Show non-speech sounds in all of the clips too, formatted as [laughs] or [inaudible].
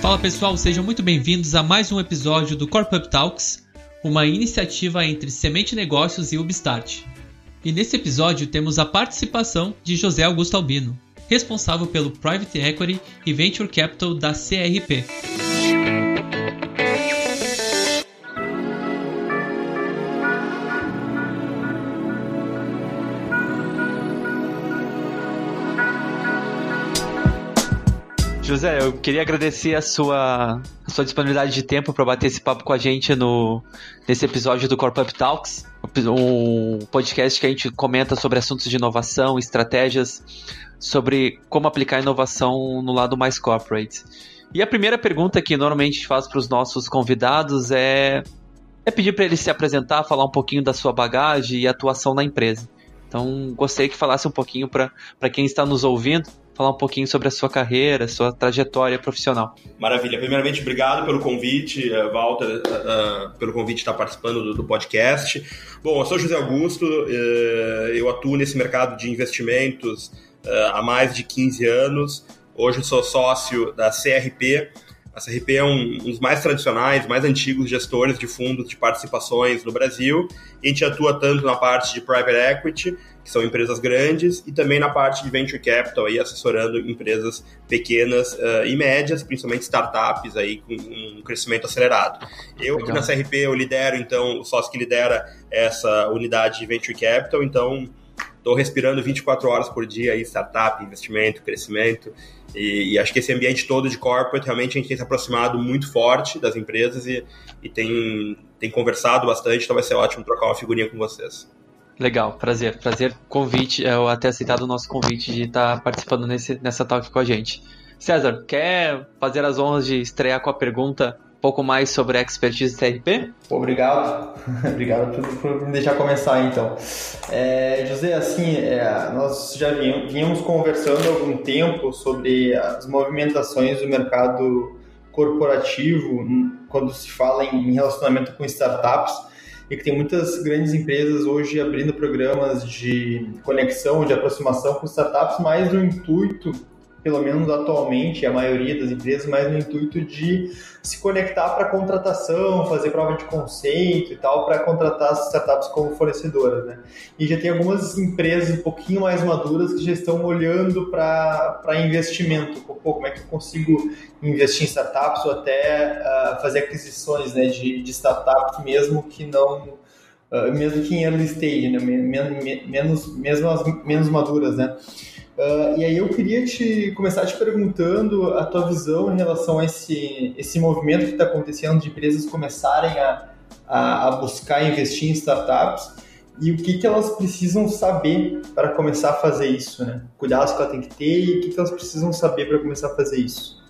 Fala pessoal, sejam muito bem-vindos a mais um episódio do Corp Talks, uma iniciativa entre Semente Negócios e Ubstart. E nesse episódio temos a participação de José Augusto Albino, responsável pelo Private Equity e Venture Capital da CRP. José, eu queria agradecer a sua, a sua disponibilidade de tempo para bater esse papo com a gente no, nesse episódio do Corp Up Talks, um podcast que a gente comenta sobre assuntos de inovação, estratégias, sobre como aplicar inovação no lado mais corporate. E a primeira pergunta que normalmente a gente faz para os nossos convidados é, é pedir para eles se apresentar, falar um pouquinho da sua bagagem e atuação na empresa. Então, gostaria que falasse um pouquinho para quem está nos ouvindo falar um pouquinho sobre a sua carreira, sua trajetória profissional. Maravilha. Primeiramente, obrigado pelo convite, eh, Walter, uh, uh, pelo convite estar participando do, do, podcast. Bom, eu sou José Augusto, uh, eu atuo nesse mercado de investimentos há mais de 15 anos. Hoje eu sou sócio da CRP. A CRP é um, um dos mais tradicionais, mais antigos gestores de fundos de participações no Brasil. A gente atua tanto na parte de private equity, que são empresas grandes, e também na parte de venture capital, aí, assessorando empresas pequenas uh, e médias, principalmente startups aí com um crescimento acelerado. Eu aqui na CRP eu lidero, então, o sócio que lidera essa unidade de venture capital, então estou respirando 24 horas por dia aí, startup, investimento, crescimento, e, e, acho que esse ambiente todo de corporate, realmente a gente tem se aproximado muito forte das empresas e, e tem, tem conversado bastante, então vai ser ótimo trocar uma figurinha com vocês. Legal, prazer. Prazer convite, eu até aceitado o nosso convite de estar participando nesse, nessa talk com a gente. César, quer fazer as honras de estrear com a pergunta um pouco mais sobre a expertise CRP? Obrigado. [laughs] Obrigado por, por, me deixar começar então. É, José, assim, é, nós já vínhamos conversando há algum tempo sobre as movimentações do mercado corporativo quando se fala em relacionamento com startups e que tem muitas grandes empresas hoje abrindo programas de conexão, de aproximação com startups, mais no intuito, pelo menos atualmente, a maioria das empresas, mais no intuito de se conectar para contratação, fazer prova de conceito e tal, para contratar as startups como fornecedoras, né? E já tem algumas empresas um pouquinho mais maduras que já estão olhando para investimento, Pô, como é que eu consigo investir em startups ou até uh, fazer aquisições né, de, de startups mesmo que não Uh, mesmo que em early stage, né? menos, mesmo as menos maduras, né? Uh, e aí eu queria te começar te perguntando a tua visão em relação a esse, esse movimento que está acontecendo de empresas começarem a, a, a, buscar investir em startups e o que, que elas precisam saber para começar a fazer isso, né? Cuidados que ela tem que ter e o que, que elas precisam saber para começar a fazer isso.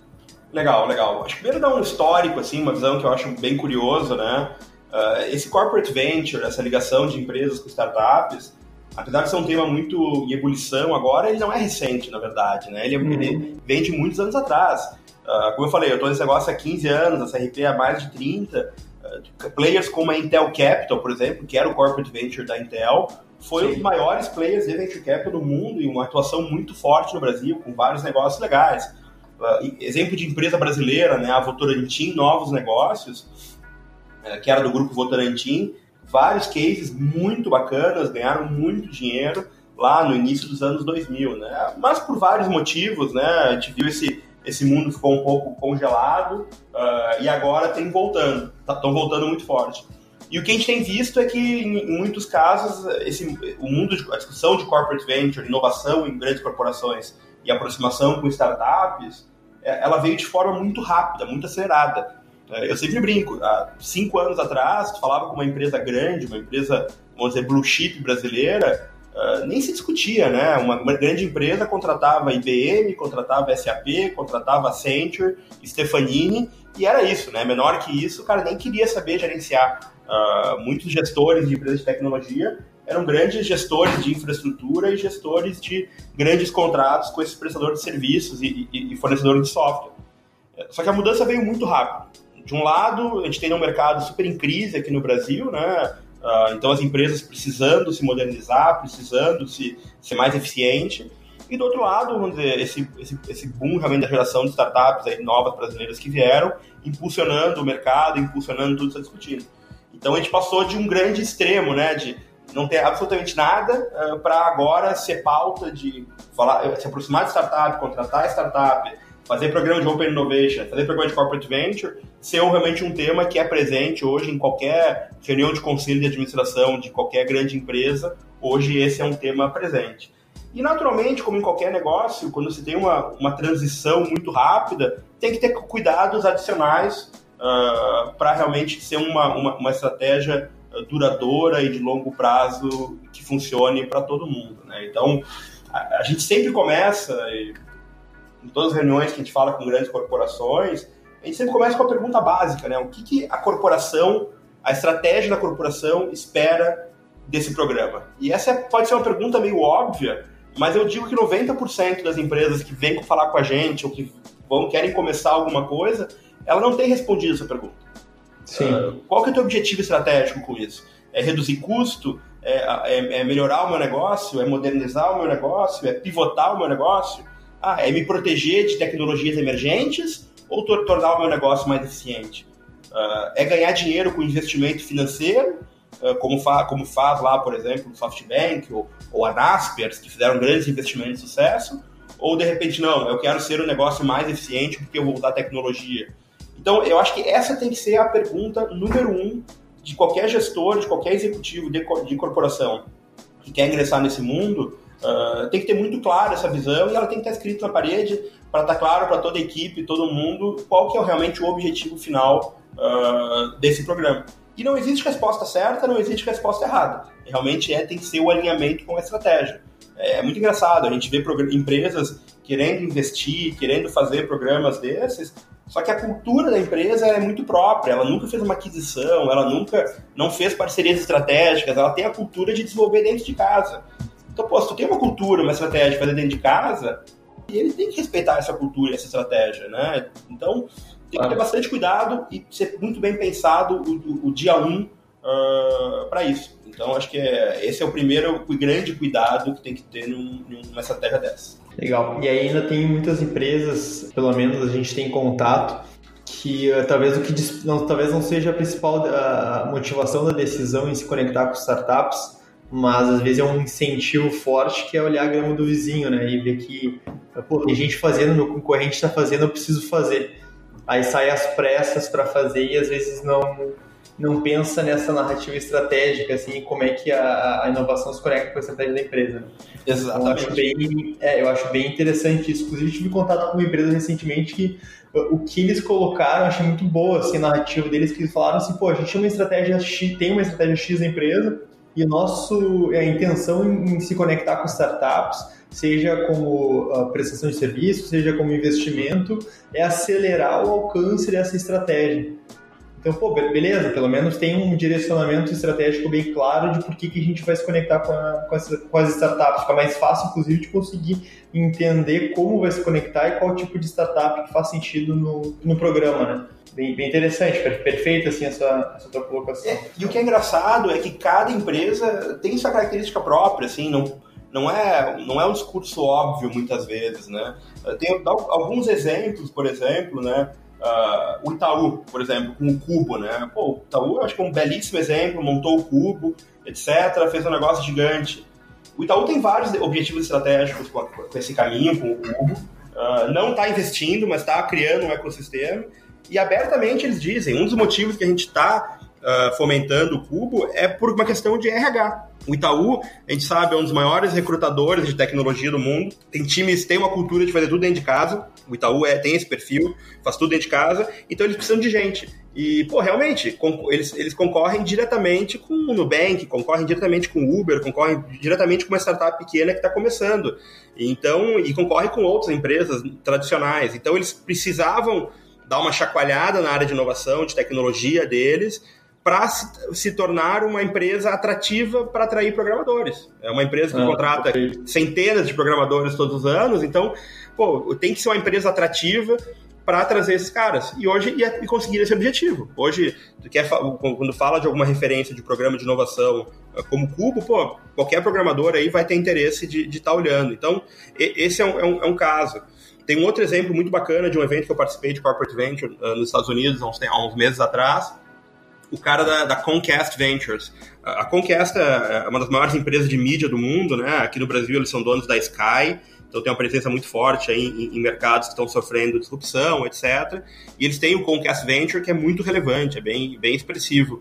Legal, legal. Acho que primeiro dar um histórico, assim, uma visão que eu acho bem curiosa, né? Uh, esse corporate venture, essa ligação de empresas com startups, apesar de ser um tema muito em ebulição agora, ele não é recente, na verdade, né? Ele, uhum. ele vem de muitos anos atrás. Uh, como eu falei, eu estou nesse negócio há 15 anos, a CRP há mais de 30. Uh, players como a Intel Capital, por exemplo, que era o corporate venture da Intel, foi Sim. um dos maiores players de venture capital do mundo e uma atuação muito forte no Brasil, com vários negócios legais. Uh, exemplo de empresa brasileira, né, a Votorantim Novos Negócios, uh, que era do grupo Votorantim, vários cases muito bacanas, ganharam muito dinheiro lá no início dos anos 2000, né? Mas por vários motivos, né? A gente viu esse esse mundo ficou um pouco congelado uh, e agora tem voltando, estão tá, voltando muito forte. E o que a gente tem visto é que, em, muitos casos, esse, o mundo, de, a discussão de corporate venture, inovação em grandes corporações e aproximação com startups, é, ela veio de forma muito rápida, muito acelerada. É, eu sempre brinco, há cinco anos atrás, tu falava com uma empresa grande, uma empresa, vamos dizer, blue chip brasileira, uh, nem se discutia, né? Uma, uma, grande empresa contratava IBM, contratava SAP, contratava Accenture, Stefanini, e era isso, né? Menor que isso, o cara nem queria saber gerenciar. Uh, muitos gestores de empresas de tecnologia eram grandes gestores de infraestrutura e gestores de grandes contratos com esses prestadores de serviços e, e, e fornecedores de software. Só que a mudança veio muito rápido de um lado, a gente tem um mercado super em crise aqui no Brasil, né? Uh, então, as empresas precisando se modernizar, precisando se, ser mais eficiente. E do outro lado, vamos dizer, esse, esse, esse boom realmente da geração de startups aí, novas brasileiras que vieram, impulsionando o mercado, impulsionando tudo está discutindo. Então, a gente passou de um grande extremo, né, de não ter absolutamente nada uh, ah, para agora ser pauta de falar, se aproximar de startup, contratar startup, fazer programa de Open Innovation, fazer programa de Corporate Venture, ser realmente um tema que é presente hoje em qualquer reunião de conselho de administração de qualquer grande empresa. Hoje esse é um tema presente. E naturalmente, como em qualquer negócio, quando se tem uma, uma transição muito rápida, tem que ter cuidados adicionais uh, ah, para realmente ser uma, uma, uma estratégia duradoura e de longo prazo que funcione para todo mundo. Né? Então, a, a, gente sempre começa, em todas as reuniões que a gente fala com grandes corporações, a gente sempre começa com a pergunta básica, né? O que, que a corporação, a estratégia da corporação espera desse programa? E essa pode ser uma pergunta meio óbvia, mas eu digo que 90% das empresas que vêm falar com a gente ou que vão querem começar alguma coisa, ela não tem respondido essa pergunta. Sim. Uh, qual que é o teu objetivo estratégico com isso? É reduzir custo? É, é, é, melhorar o meu negócio? É modernizar o meu negócio? É pivotar o meu negócio? Ah, é me proteger de tecnologias emergentes ou tornar o meu negócio mais eficiente? Uh, é ganhar dinheiro com investimento financeiro, uh, como, fa como faz lá, por exemplo, o SoftBank ou, ou a Naspers, que fizeram grandes investimentos de sucesso? Ou, de repente, não, eu quero ser um negócio mais eficiente porque eu vou usar tecnologia. Então, eu acho que essa tem que ser a pergunta número um de qualquer gestor, de qualquer executivo de, de corporação que quer ingressar nesse mundo, uh, tem que ter muito claro essa visão e ela tem que estar escrita na parede para estar claro para toda a equipe, todo mundo, qual que é realmente o objetivo final uh, desse programa. E não existe resposta certa, não existe resposta errada. Realmente é, tem que ser o alinhamento com a estratégia. É muito engraçado, a gente vê empresas querendo investir, querendo fazer programas desses, só que a cultura da empresa é muito própria, ela nunca fez uma aquisição, ela nunca não fez parcerias estratégicas, ela tem a cultura de desenvolver dentro de casa. Então, pô, se tu tem uma cultura, uma estratégia de fazer dentro de casa, ele tem que respeitar essa cultura e essa estratégia, né? Então, tem que ter bastante cuidado e ser muito bem pensado o, o, dia 1 um, uh, para isso. Então, acho que é, esse é o primeiro o grande cuidado que tem que ter num, numa estratégia dessa. Legal. E ainda tem muitas empresas, pelo menos a gente tem contato, que uh, talvez o que não, talvez não seja a principal a motivação da decisão em se conectar com startups, mas às vezes é um incentivo forte que é olhar a grama do vizinho, né? E ver que, pô, tem gente fazendo, meu concorrente está fazendo, eu preciso fazer. Aí sai as pressas para fazer e às vezes não não pensa nessa narrativa estratégica, assim, como é que a, a inovação se conecta com a estratégia da empresa. Exatamente. Então, eu, acho bem, é, eu acho bem interessante isso. Inclusive, tive contato com uma empresa recentemente que o que eles colocaram, eu achei muito boa, assim, a narrativa deles, que eles falaram assim, pô, a gente tem uma estratégia X, tem uma estratégia X da empresa, e nosso, a intenção em, em se conectar com startups, seja como uh, prestação de serviço, seja como investimento, é acelerar o alcance dessa estratégia. Então, pô, beleza, pelo menos tem um direcionamento estratégico bem claro de por que, que a gente vai se conectar com, a, com, com as startups. Fica mais fácil, inclusive, de conseguir entender como vai se conectar e qual tipo de startup que faz sentido no, no programa, né? Bem, bem interessante, perfeito assim essa, essa tua colocação. É, e o que é engraçado é que cada empresa tem sua característica própria, assim, não, não é, não é um discurso óbvio muitas vezes, né? Tem alguns exemplos, por exemplo, né? Uh, o Itaú, por exemplo, com o Cubo, né? Pô, o Itaú eu acho que é um belíssimo exemplo, montou o Cubo, etc., fez um negócio gigante. O Itaú tem vários objetivos estratégicos com, esse caminho, com o Cubo. Uh, não está investindo, mas está criando um ecossistema. E abertamente eles dizem, um dos motivos que a gente está uh, fomentando o Cubo é por uma questão de RH. O Itaú, a gente sabe, é um dos maiores recrutadores de tecnologia do mundo. Tem times, tem uma cultura de fazer tudo dentro de casa. O Itaú é, tem esse perfil, faz tudo dentro de casa. Então eles precisam de gente. E, pô, realmente, eles, eles concorrem diretamente com o Nubank, concorrem diretamente com o Uber, concorrem diretamente com uma startup pequena que está começando. Então, e concorrem com outras empresas tradicionais. Então eles precisavam dar uma chacoalhada na área de inovação, de tecnologia deles, para se, se, tornar uma empresa atrativa para atrair programadores. É uma empresa que ah, contrata centenas de programadores todos os anos, então, pô, tem que ser uma empresa atrativa para trazer esses caras. E hoje e, e conseguir esse objetivo. Hoje, tu quer, quando fala de alguma referência de programa de inovação eh, como Cubo, pô, qualquer programador aí vai ter interesse de estar tá olhando. Então, esse é um, é um, é um caso. Tem um outro exemplo muito bacana de um evento que eu participei de Corporate Venture uh, nos Estados Unidos há uns, há uns, meses atrás. O cara da, da Comcast Ventures. A Comcast é, é uma das maiores empresas de mídia do mundo, né? Aqui no Brasil eles são donos da Sky, então tem uma presença muito forte aí em, em, mercados que estão sofrendo disrupção, etc. E eles têm o Comcast Venture que é muito relevante, é bem, bem expressivo.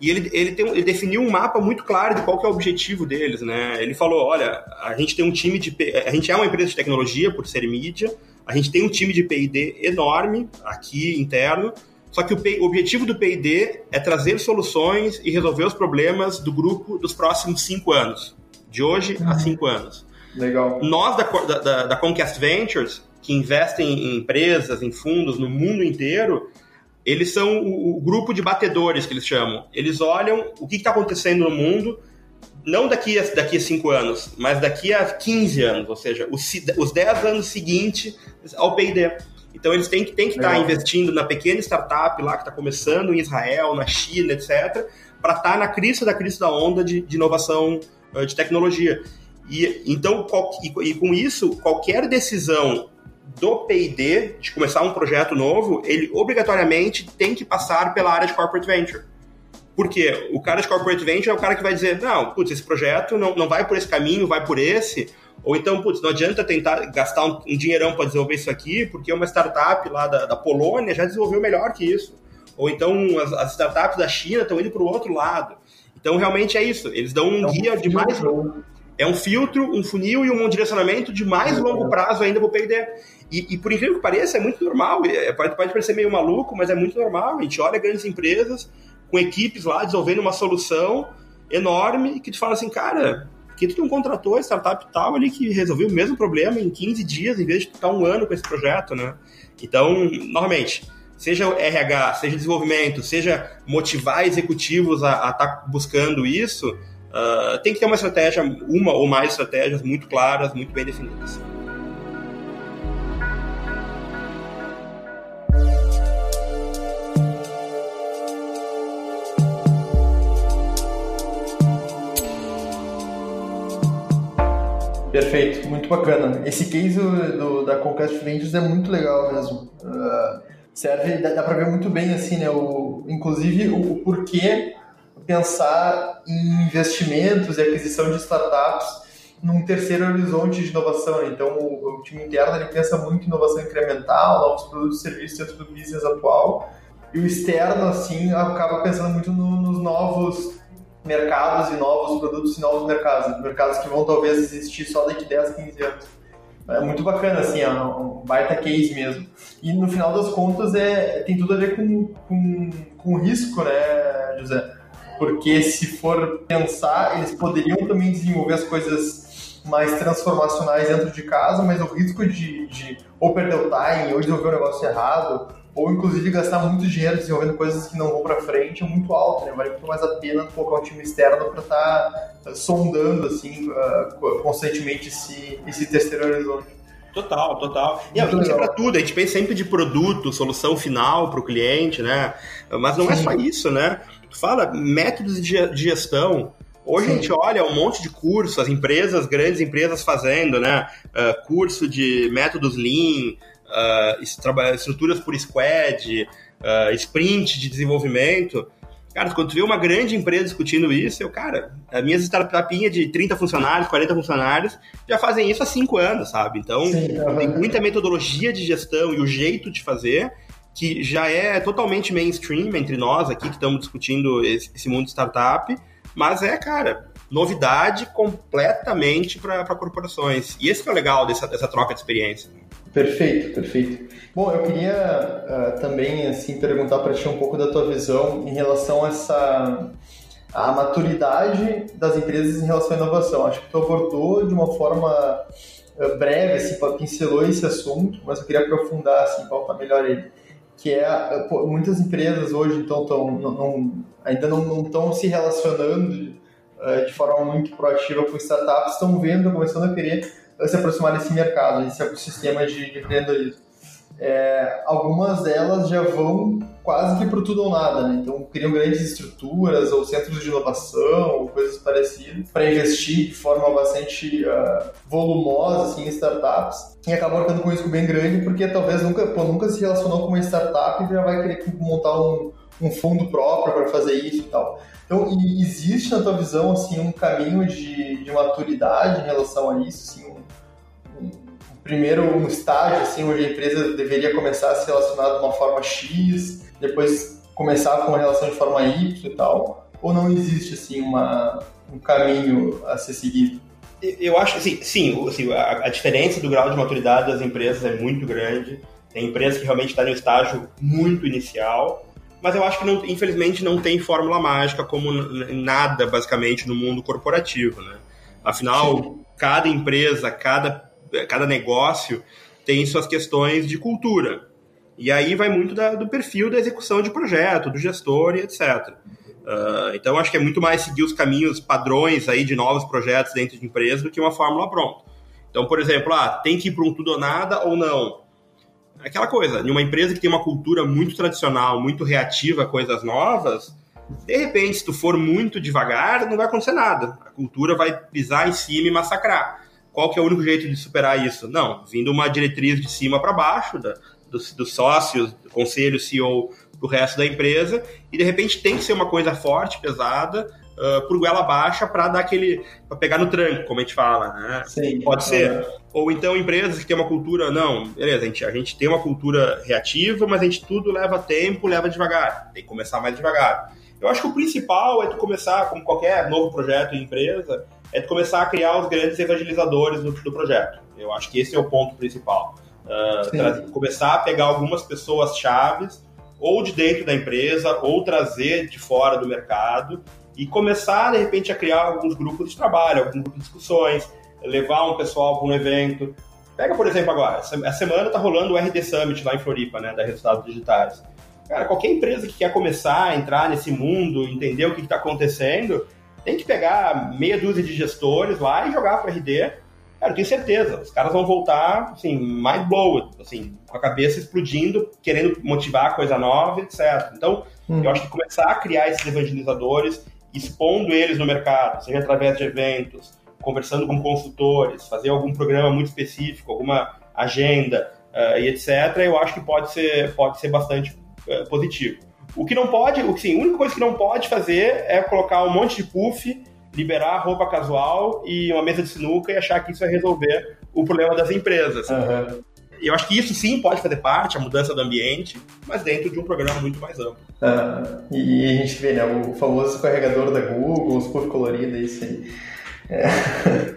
E ele, ele, tem, ele definiu um mapa muito claro de qual é o objetivo deles, né? Ele falou, olha, a gente tem um time de... A gente é uma empresa de tecnologia, por ser mídia, a gente tem um time de P&D enorme aqui, interno, só que o, o objetivo do P&D é trazer soluções e resolver os problemas do grupo dos próximos cinco anos. De hoje a uhum. cinco anos. Legal. Nós da, da, da Comcast Ventures, que investem em empresas, em fundos no mundo inteiro, eles são o, o, grupo de batedores que eles chamam. Eles olham o que está acontecendo no mundo, não daqui a, daqui a cinco anos, mas daqui a 15 anos, ou seja, os, os 10 anos seguintes ao P&D. Então eles têm que têm que estar tá investindo na pequena startup lá que está começando em Israel, na China, etc., para estar tá na crista da crista da onda de, de inovação uh, de tecnologia. E então qual, e, e com isso qualquer decisão do P&D, de começar um projeto novo, ele obrigatoriamente tem que passar pela área de Corporate Venture. Por quê? O cara de Corporate Venture é o cara que vai dizer, não, putz, esse projeto não, não vai por esse caminho, vai por esse, ou então, putz, não adianta tentar gastar um, um dinheirão para desenvolver isso aqui, porque uma startup lá da, da Polônia já desenvolveu melhor que isso. Ou então as, as startups da China estão indo para o outro lado. Então, realmente é isso. Eles dão um é guia de mais... É um filtro, um funil e um direcionamento de mais longo prazo ainda para o P&D. E, e, por incrível que pareça, é muito normal. É, pode, pode parecer meio maluco, mas é muito normal. A gente olha grandes empresas com equipes lá desenvolvendo uma solução enorme que tu fala assim, cara, que tu não contratou a startup tal ali que resolveu o mesmo problema em 15 dias, em vez de ficar um ano com esse projeto, né? Então, novamente, seja RH, seja desenvolvimento, seja motivar executivos a estar tá buscando isso, uh, tem que ter uma estratégia, uma ou mais estratégias muito claras, muito bem definidas. Perfeito, muito bacana. Esse case do, da Conquest Ventures é muito legal mesmo. Uh, serve, dá, dá para ver muito bem, assim, né? O, inclusive o, o, porquê pensar em investimentos e aquisição de startups num terceiro horizonte de inovação. Então, o, o time interno ele pensa muito em inovação incremental, novos produtos e serviços dentro do business atual. E o externo, assim, acaba pensando muito no, nos novos mercados e novos produtos e novos mercados, mercados que vão talvez existir só daqui 10, 15 anos. É muito bacana, assim, é um baita case mesmo. E no final das contas é, tem tudo a ver com, com, com risco, né, José? Porque se for pensar, eles poderiam também desenvolver as coisas mais transformacionais dentro de casa, mas o risco de, de ou perder o time, ou desenvolver um negócio errado, ou inclusive gastar muito dinheiro desenvolvendo coisas que não vão para frente é muito alto, né? Vale muito mais a pena colocar um time externo para estar tá sondando assim uh, constantemente esse, esse terceiro horizonte. Total, total. E a gente é para tudo, a gente pensa sempre de produto, solução final para o cliente, né? Mas não Sim. é só isso, né? Tu fala métodos de gestão. Hoje Sim. a gente olha um monte de curso, as empresas, grandes empresas fazendo, né? Uh, curso de métodos Lean, uh, estruturas por squad, uh, sprint de desenvolvimento. Cara, quando tu vê uma grande empresa discutindo isso, eu, cara, as minhas startupinhas de 30 funcionários, 40 funcionários, já fazem isso há 5 anos, sabe? Então, Sim, tem muita metodologia de gestão e o jeito de fazer que já é totalmente mainstream entre nós aqui que estamos discutindo esse, esse mundo de startup, mas é, cara, novidade completamente para corporações. E esse que é o legal dessa, dessa troca de experiência. Perfeito, perfeito. Bom, eu queria uh, também assim perguntar para ti um pouco da tua visão em relação a essa a maturidade das empresas em relação à inovação. Acho que tu abordou de uma forma uh, breve, assim, pincelou esse assunto, mas eu queria aprofundar, assim, pautar melhor ele. Que é, uh, pô, muitas empresas hoje então tão, não, não, ainda não estão se relacionando de forma muito proativa com startups, estão vendo, começando a querer se aproximar desse mercado, desse ecossistema de, de empreendedorismo. é, algumas delas já vão quase que para tudo ou nada, né? Então criam grandes estruturas ou centros de inovação ou coisas parecidas para investir de forma bastante uh, volumosa assim, em startups e acabam ficando com um risco bem grande porque talvez nunca, pô, nunca se relacionou com uma startup e já vai querer montar um, um fundo próprio para fazer isso e tal. Então, existe na tua visão assim um caminho de, de maturidade em relação a isso, assim, primeiro um estágio assim onde a empresa deveria começar a se relacionar de uma forma X, depois começar com uma relação de forma Y e tal, ou não existe assim uma, um caminho a ser seguido? Eu acho que assim, sim, assim, a, a, diferença do grau de maturidade das empresas é muito grande. Tem empresas que realmente estão tá no estágio muito inicial, mas eu acho que não, infelizmente não tem fórmula mágica como nada basicamente no mundo corporativo, né? Afinal, Sim. cada empresa, cada, cada negócio tem suas questões de cultura. E aí vai muito da, do perfil da execução de projeto, do gestor e etc. Uh, ah, então acho que é muito mais seguir os caminhos padrões aí de novos projetos dentro de empresa do que uma fórmula pronta. Então, por exemplo, ah, tem que ir para um tudo ou nada ou não? aquela coisa, em uma empresa que tem uma cultura muito tradicional, muito reativa a coisas novas, de repente, se tu for muito devagar, não vai acontecer nada. A cultura vai pisar em cima e massacrar. Qual que é o único jeito de superar isso? Não, vindo uma diretriz de cima para baixo, da, dos, dos, sócios, do conselho, CEO, do resto da empresa, e de repente tem que ser uma coisa forte, pesada, uh, por goela baixa para dar aquele. para pegar no tranco, como a gente fala, né? Sim, Pode ser. Ou então empresas que têm uma cultura, não, beleza, a gente, a gente tem uma cultura reativa, mas a gente tudo leva tempo, leva devagar. Tem que começar mais devagar. Eu acho que o principal é tu começar, como qualquer novo projeto em empresa, é tu começar a criar os grandes evangelizadores do, do projeto. Eu acho que esse é o ponto principal. Uh, começar a pegar algumas pessoas chaves, ou de dentro da empresa, ou trazer de fora do mercado, e começar, de repente, a criar alguns grupos de trabalho, alguns grupos de discussões, levar um pessoal para um evento. Pega, por exemplo, agora, essa semana está rolando o RD Summit lá em Floripa, né, da Resultados Digitais. Cara, qualquer empresa que quer começar a entrar nesse mundo, entender o que está acontecendo, tem que pegar meia dúzia de gestores lá e jogar para RD. Cara, eu tenho certeza, os caras vão voltar, assim, mind blown, assim, com a cabeça explodindo, querendo motivar coisa nova, etc. Então, hum. eu acho que começar a criar esses evangelizadores, expondo eles no mercado, seja através de eventos, conversando com consultores, fazer algum programa muito específico, alguma agenda uh, e etc., eu acho que pode ser, pode ser bastante uh, positivo. O que não pode, o que sim, a única coisa que não pode fazer é colocar um monte de puff, liberar roupa casual e uma mesa de sinuca e achar que isso vai resolver o problema das empresas. Uhum. Eu acho que isso sim pode fazer parte, a mudança do ambiente, mas dentro de um programa muito mais amplo. Ah, e a gente vê, né, o famoso carregador da Google, os puff coloridos, isso aí. É.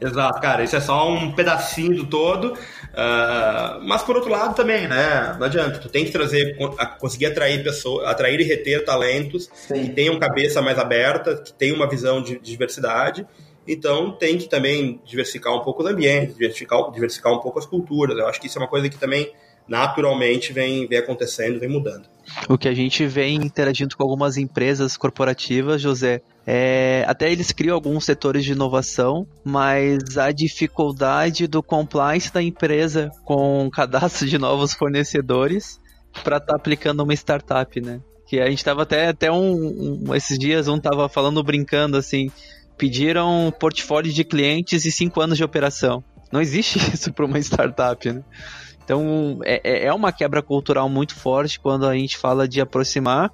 Exato, cara, isso é só um pedacinho do todo. Uh, mas por outro lado também, né? Não adianta, tu tem que trazer, conseguir atrair pessoas, atrair e reter talentos Sim. que tenham cabeça mais aberta, que tenham uma visão de, de diversidade então tem que também diversificar um pouco os ambientes, diversificar, diversificar um pouco as culturas. Eu acho que isso é uma coisa que também naturalmente vem, vem acontecendo, vem mudando. O que a gente vem interagindo com algumas empresas corporativas, José, é, até eles criam alguns setores de inovação, mas a dificuldade do compliance da empresa com o cadastro de novos fornecedores para estar tá aplicando uma startup, né? Que a gente estava até, até um, um, esses dias, um tava falando brincando assim, pediram portfólio de clientes e cinco anos de operação. Não existe [laughs] isso para uma startup, né? Então é, é, é uma quebra cultural muito forte quando a gente fala de aproximar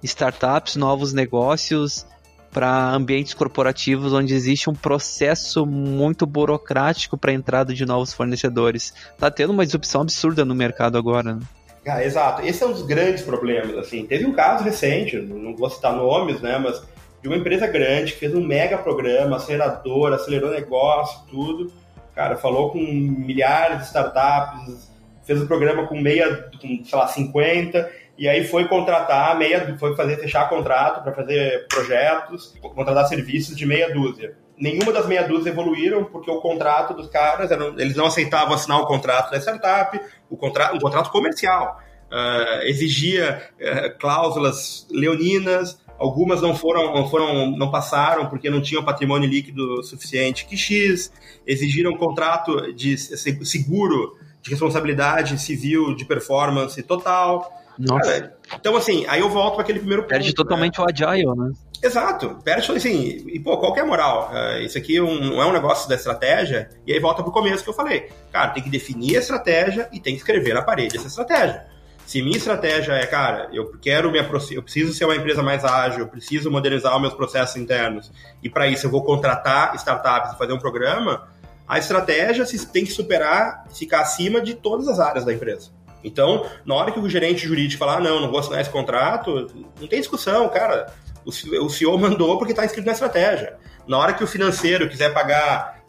startups, novos negócios para ambientes corporativos onde existe um processo muito burocrático para a entrada de novos fornecedores. Tá tendo uma disrupção absurda no mercado agora. Né? Ah, exato. Esse é um dos grandes problemas. Assim, teve um caso recente, não vou citar nomes, né, mas de uma empresa grande que fez um mega programa, acelerador, acelerou negócio, tudo. Cara, falou com milhares de startups, fez um programa com meia, com, sei lá, 50, e aí foi contratar meia, foi fazer fechar contrato para fazer projetos, contratar serviços de meia dúzia. Nenhuma das meia dúzia evoluíram porque o contrato dos caras, eles não aceitavam assinar o contrato da startup, o contrato, um contrato comercial. Uh, exigia uh, cláusulas leoninas, Algumas não foram, não foram, não passaram porque não tinham patrimônio líquido suficiente que X, exigiram um contrato de seguro de responsabilidade civil, de performance total. Nossa. Então, assim, aí eu volto para aquele primeiro ponto. Perde totalmente né? o agile, né? Exato, perde assim, e pô, qual que é a moral? Uh, isso aqui um, não é um negócio da estratégia, e aí volta pro começo que eu falei. Cara, tem que definir a estratégia e tem que escrever na parede essa estratégia. Se minha estratégia é, cara, eu quero me eu preciso ser uma empresa mais ágil, eu preciso modernizar os meus processos internos, e para isso eu vou contratar startups e fazer um programa, a estratégia tem que superar, ficar acima de todas as áreas da empresa. Então, na hora que o gerente jurídico falar, ah, não, não vou assinar esse contrato, não tem discussão, cara. O CEO mandou porque está inscrito na estratégia. Na hora que o financeiro quiser pagar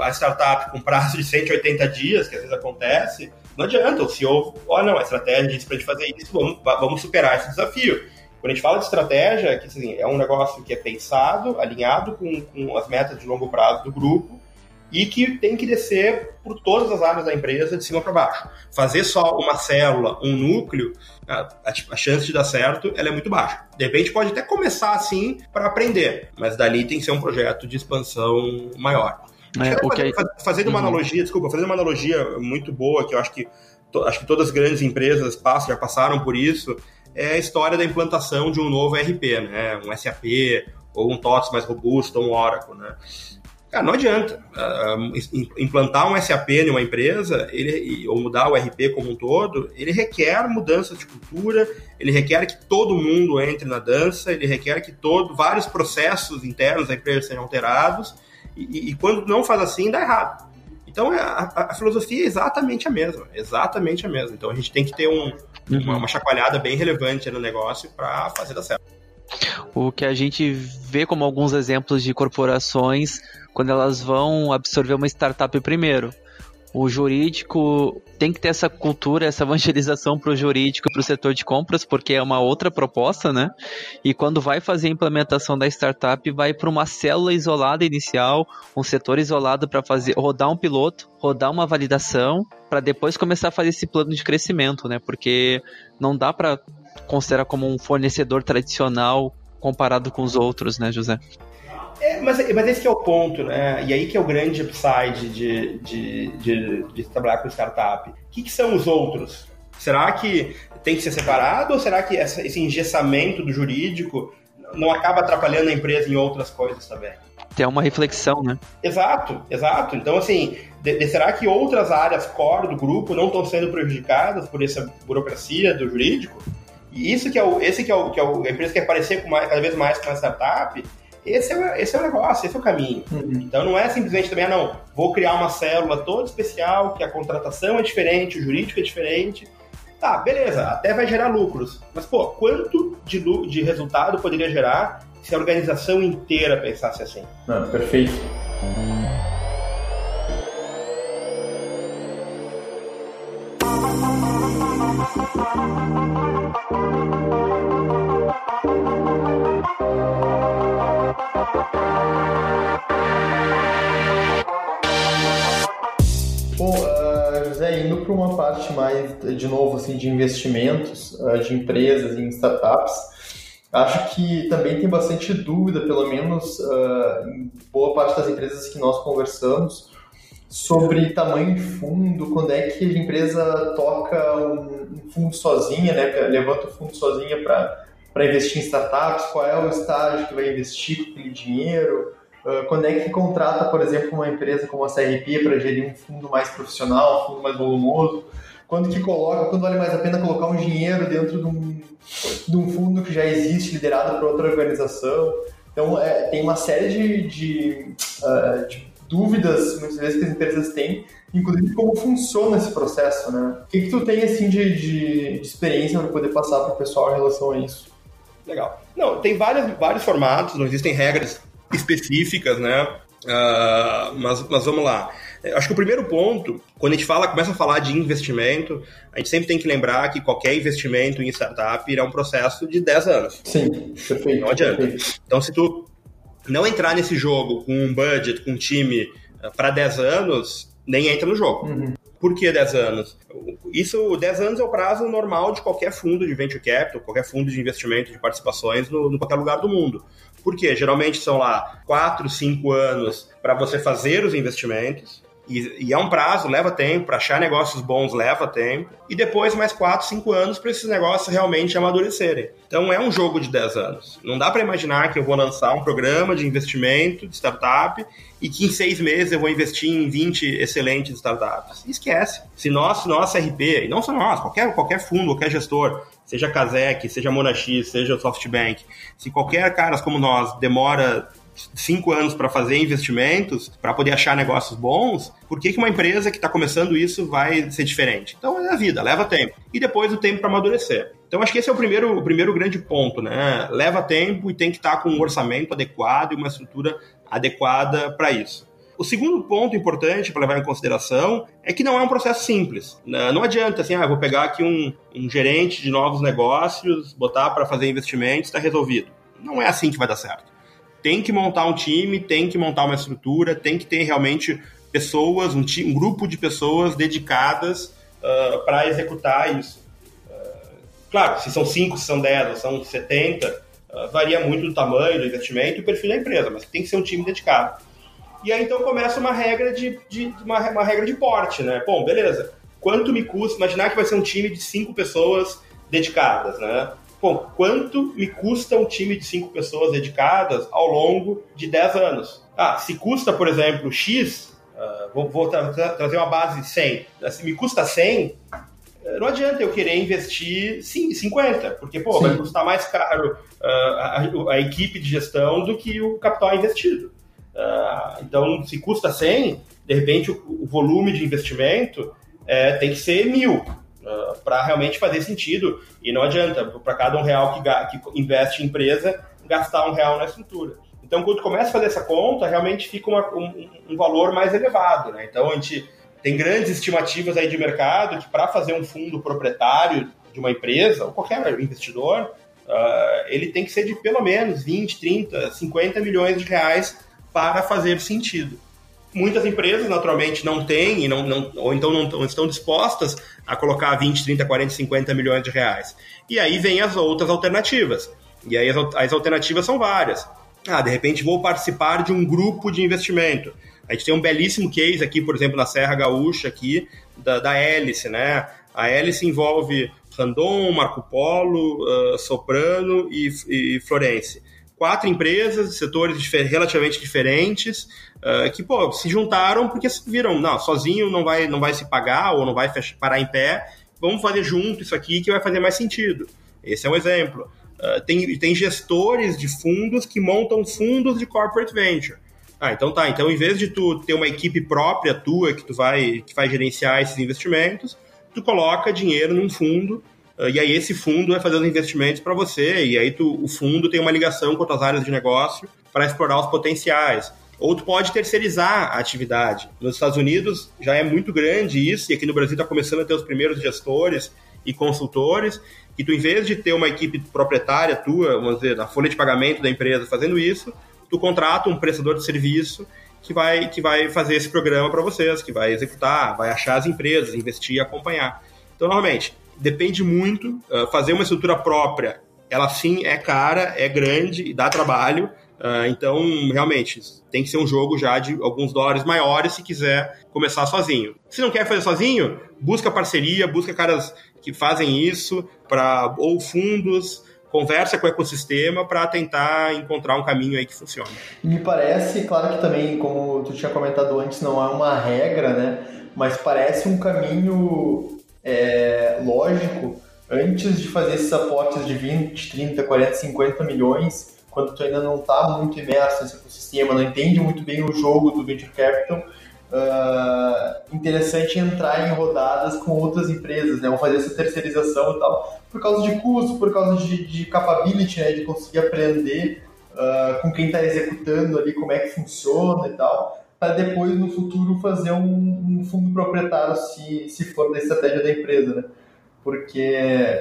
a startup com prazo de 180 dias, que às vezes acontece, não adianta. O CEO, ó, oh, não, a estratégia disse para a gente fazer isso, vamos, vamos superar esse desafio. Quando a gente fala de estratégia, que assim, é um negócio que é pensado, alinhado com, com as metas de longo prazo do grupo, e que tem que descer por todas as áreas da empresa, de cima para baixo. Fazer só uma célula, um núcleo, a, a, chance de dar certo é muito baixa. De repente pode até começar assim para aprender, mas dali tem que ser um projeto de expansão maior. É, fazer, fazendo uma uhum. analogia, desculpa, fazendo uma analogia muito boa, que eu acho que, to, acho que todas as grandes empresas passam, já passaram por isso, é a história da implantação de um novo RP, né? Um SAP, ou um TOTS mais robusto, ou um Oracle, né? Cara, não adianta. Uh, implantar um SAP em uma empresa, ele, ou mudar o RP como um todo, ele requer mudança de cultura, ele requer que todo mundo entre na dança, ele requer que todo, vários processos internos da empresa sejam alterados, e, e quando não faz assim, dá errado. Então a, a, a, filosofia é exatamente a mesma, exatamente a mesma. Então a gente tem que ter um, uma chacoalhada bem relevante no negócio para fazer dar certo. O que a gente vê como alguns exemplos de corporações quando elas vão absorver uma startup primeiro. O jurídico tem que ter essa cultura, essa evangelização para o jurídico para o setor de compras, porque é uma outra proposta, né? E quando vai fazer a implementação da startup, vai para uma célula isolada inicial, um setor isolado para fazer rodar um piloto, rodar uma validação, para depois começar a fazer esse plano de crescimento, né? Porque não dá para considerar como um fornecedor tradicional comparado com os outros, né, José? É, mas, mas esse é o ponto, né? E aí que é o grande upside de, de, de, de trabalhar com startup. O que, que, são os outros? Será que tem que ser separado ou será que essa, esse engessamento do jurídico não acaba atrapalhando a empresa em outras coisas também? Tem uma reflexão, né? Exato, exato. Então, assim, de, de, será que outras áreas core do grupo não estão sendo prejudicadas por essa burocracia do jurídico? E isso que é o, esse que é o, que é o, a empresa quer parecer com mais, cada vez mais com uma startup, esse é, o, esse é o negócio, esse é o caminho. Uhum. Então não é simplesmente também, ah, não, vou criar uma célula toda especial, que a contratação é diferente, o jurídico é diferente. Tá, beleza, até vai gerar lucros. Mas, pô, quanto de, de resultado poderia gerar se a organização inteira pensasse assim? Não, perfeito. Bom, uh, José, indo para uma parte mais, de novo, assim, de investimentos uh, de empresas em startups, acho que também tem bastante dúvida, pelo menos uh, em boa parte das empresas que nós conversamos, sobre tamanho de fundo, quando é que a empresa toca um, um fundo sozinha, né, levanta o fundo sozinha para investir em startups, qual é o estágio que vai investir com aquele dinheiro, ah, quando é que contrata, por exemplo, uma empresa como a CRP para gerir um fundo mais profissional, um fundo mais volumoso? Quando que coloca, quando vale mais a pena colocar um dinheiro dentro de um, de um fundo que já existe, liderado por outra organização? Então, é, tem uma série de, de, uh, de, dúvidas, muitas vezes, que as empresas têm, inclusive como funciona esse processo, né? O que, que tu tem, assim, de, de experiência para poder passar para o pessoal em relação a isso? Legal. Não, tem vários, vários formatos, não existem regras específicas, né? Uh, mas, mas vamos lá. Acho que o primeiro ponto, quando a gente fala, começa a falar de investimento, a gente sempre tem que lembrar que qualquer investimento em startup irá um processo de 10 anos. Sim, perfeito. Não adianta. Perfeito. Então, se tu não entrar nesse jogo com um budget, com um time ah, para 10 anos, nem entra no jogo. Uhum. Por que 10 anos? Isso, 10 anos é o prazo normal de qualquer fundo de venture capital, qualquer fundo de investimento de participações no, no qualquer lugar do mundo. Por quê? Geralmente são lá 4, 5 anos para você fazer os investimentos, E, e, é um prazo, leva tempo, para achar negócios bons leva tempo, e depois mais 4, 5 anos para esses negócios realmente amadurecerem. Então é um jogo de 10 anos. Não dá para imaginar que eu vou lançar um programa de investimento de startup e que em seis meses eu vou investir em 20 excelentes startups. Esquece. Se nós, nossa RP, e não só nós, qualquer, qualquer fundo, qualquer gestor, seja Kazek, seja Monax, seja SoftBank, se qualquer cara como nós demora cinco anos para fazer investimentos, para poder achar negócios bons, por que, que uma empresa que está começando isso vai ser diferente? Então é a vida, leva tempo. E depois o tempo para amadurecer. Então acho que esse é o primeiro, o primeiro grande ponto, né? Leva tempo e tem que estar tá com um orçamento adequado e uma estrutura adequada para isso. O segundo ponto importante para levar em consideração é que não é um processo simples. Né? Não adianta assim, ah, vou pegar aqui um, um gerente de novos negócios, botar para fazer investimentos, está resolvido. Não é assim que vai dar certo tem que montar um time, tem que montar uma estrutura, tem que ter realmente pessoas, um, um grupo de pessoas dedicadas uh, ah, para executar isso. Uh, claro, se são 5, se são 10, ou são 70, uh, ah, varia muito do tamanho do investimento e o perfil da empresa, mas tem que ser um time dedicado. E aí então começa uma regra de, de uma, uma regra de porte, né? Bom, beleza. Quanto me custa? Imaginar que vai ser um time de cinco pessoas dedicadas, né? Bom, quanto me custa um time de cinco pessoas dedicadas ao longo de 10 anos? Ah, se custa, por exemplo, X, uh, vou, vou tra tra trazer uma base 100. Se me custa 100, não adianta eu querer investir 50, porque pô, vai custar mais caro uh, a, a, equipe de gestão do que o capital investido. Uh, então, se custa 100, de repente o, o volume de investimento é, tem que ser mil. Uh, para realmente fazer sentido. E não adianta, para cada um real que, que, investe em empresa, gastar um real na estrutura. Então, quando começa a fazer essa conta, realmente fica uma, um, um, valor mais elevado. Né? Então, a gente tem grandes estimativas aí de mercado que para fazer um fundo proprietário de uma empresa, ou qualquer investidor, uh, ele tem que ser de pelo menos 20, 30, 50 milhões de reais para fazer sentido. Muitas empresas, naturalmente, não têm, e não, não, ou então não estão dispostas a colocar 20, 30, 40, 50 milhões de reais. E aí vem as outras alternativas. E aí as, as alternativas são várias. Ah, de repente vou participar de um grupo de investimento. A gente tem um belíssimo case aqui, por exemplo, na Serra Gaúcha, aqui, da, da Hélice, né? A Hélice envolve Randon, Marco Polo, uh, Soprano e, e Florence quatro empresas setores relativamente diferentes uh, que pô, se juntaram porque viram, não, sozinho não vai, não vai se pagar ou não vai parar em pé, vamos fazer junto isso aqui que vai fazer mais sentido. Esse é um exemplo. Uh, tem, tem gestores de fundos que montam fundos de corporate venture. Ah, então tá. Então, em vez de tu ter uma equipe própria tua que tu vai que vai gerenciar esses investimentos, tu coloca dinheiro num fundo e aí esse fundo vai fazer os investimentos para você, e aí tu, o fundo tem uma ligação com outras áreas de negócio para explorar os potenciais. Ou tu pode terceirizar a atividade. Nos Estados Unidos já é muito grande isso, e aqui no Brasil está começando a ter os primeiros gestores e consultores, e tu, em vez de ter uma equipe proprietária tua, vamos dizer, na folha de pagamento da empresa fazendo isso, tu contrata um prestador de serviço que vai, que vai fazer esse programa para vocês, que vai executar, vai achar as empresas, investir e acompanhar. Então, normalmente, depende muito. Uh, fazer uma estrutura própria, ela sim é cara, é grande e dá trabalho. Uh, então, realmente, tem que ser um jogo já de alguns dólares maiores se quiser começar sozinho. Se não quer fazer sozinho, busca parceria, busca caras que fazem isso, para ou fundos, conversa com o ecossistema para tentar encontrar um caminho aí que funcione. Me parece, claro que também, como tu tinha comentado antes, não é uma regra, né? Mas parece um caminho é, lógico, antes de fazer esses aportes de 20, 30, 40, 50 milhões, quando tu ainda não está muito imerso nesse ecossistema, não entende muito bem o jogo do venture capital, uh, interessante entrar em rodadas com outras empresas, né? Ou fazer essa terceirização e tal, por causa de custo, por causa de, de capability, né? De conseguir aprender uh, com quem está executando ali como é que funciona e tal para depois no futuro fazer um, um, fundo proprietário se, se for da estratégia da empresa, né? Porque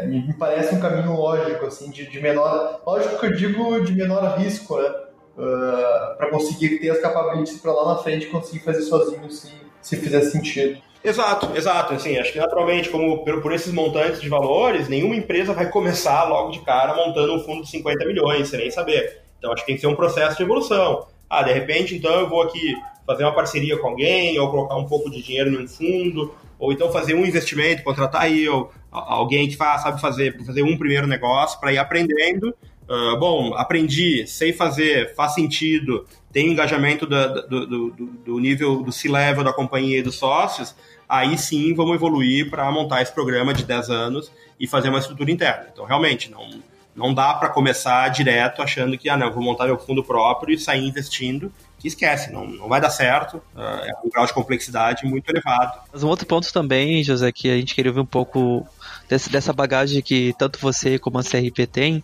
me, parece um caminho lógico, assim, de, de, menor... Lógico que eu digo de menor risco, né? Uh, ah, para conseguir ter as capacidades para lá na frente conseguir fazer sozinho se, se fizer sentido. Exato, exato. Assim, acho que naturalmente, como por, por, esses montantes de valores, nenhuma empresa vai começar logo de cara montando um fundo de 50 milhões, sem nem saber. Então acho que tem que ser um processo de evolução. Ah, de repente, então eu vou aqui fazer uma parceria com alguém, ou colocar um pouco de dinheiro em um fundo, ou então fazer um investimento, contratar aí alguém que faz, sabe fazer, fazer um primeiro negócio para ir aprendendo. Uh, bom, aprendi, sei fazer, faz sentido, tem engajamento do, do, do, do nível do C-level da companhia e dos sócios, aí sim vamos evoluir para montar esse programa de 10 anos e fazer uma estrutura interna. Então, realmente, não, não dá para começar direto achando que, ah, não, vou montar meu fundo próprio e sair investindo que esquece, não, não vai dar certo, uh, é um grau de complexidade muito elevado. Mas um outro ponto também, José, que a gente queria ouvir um pouco desse, dessa bagagem que tanto você como a CRP tem,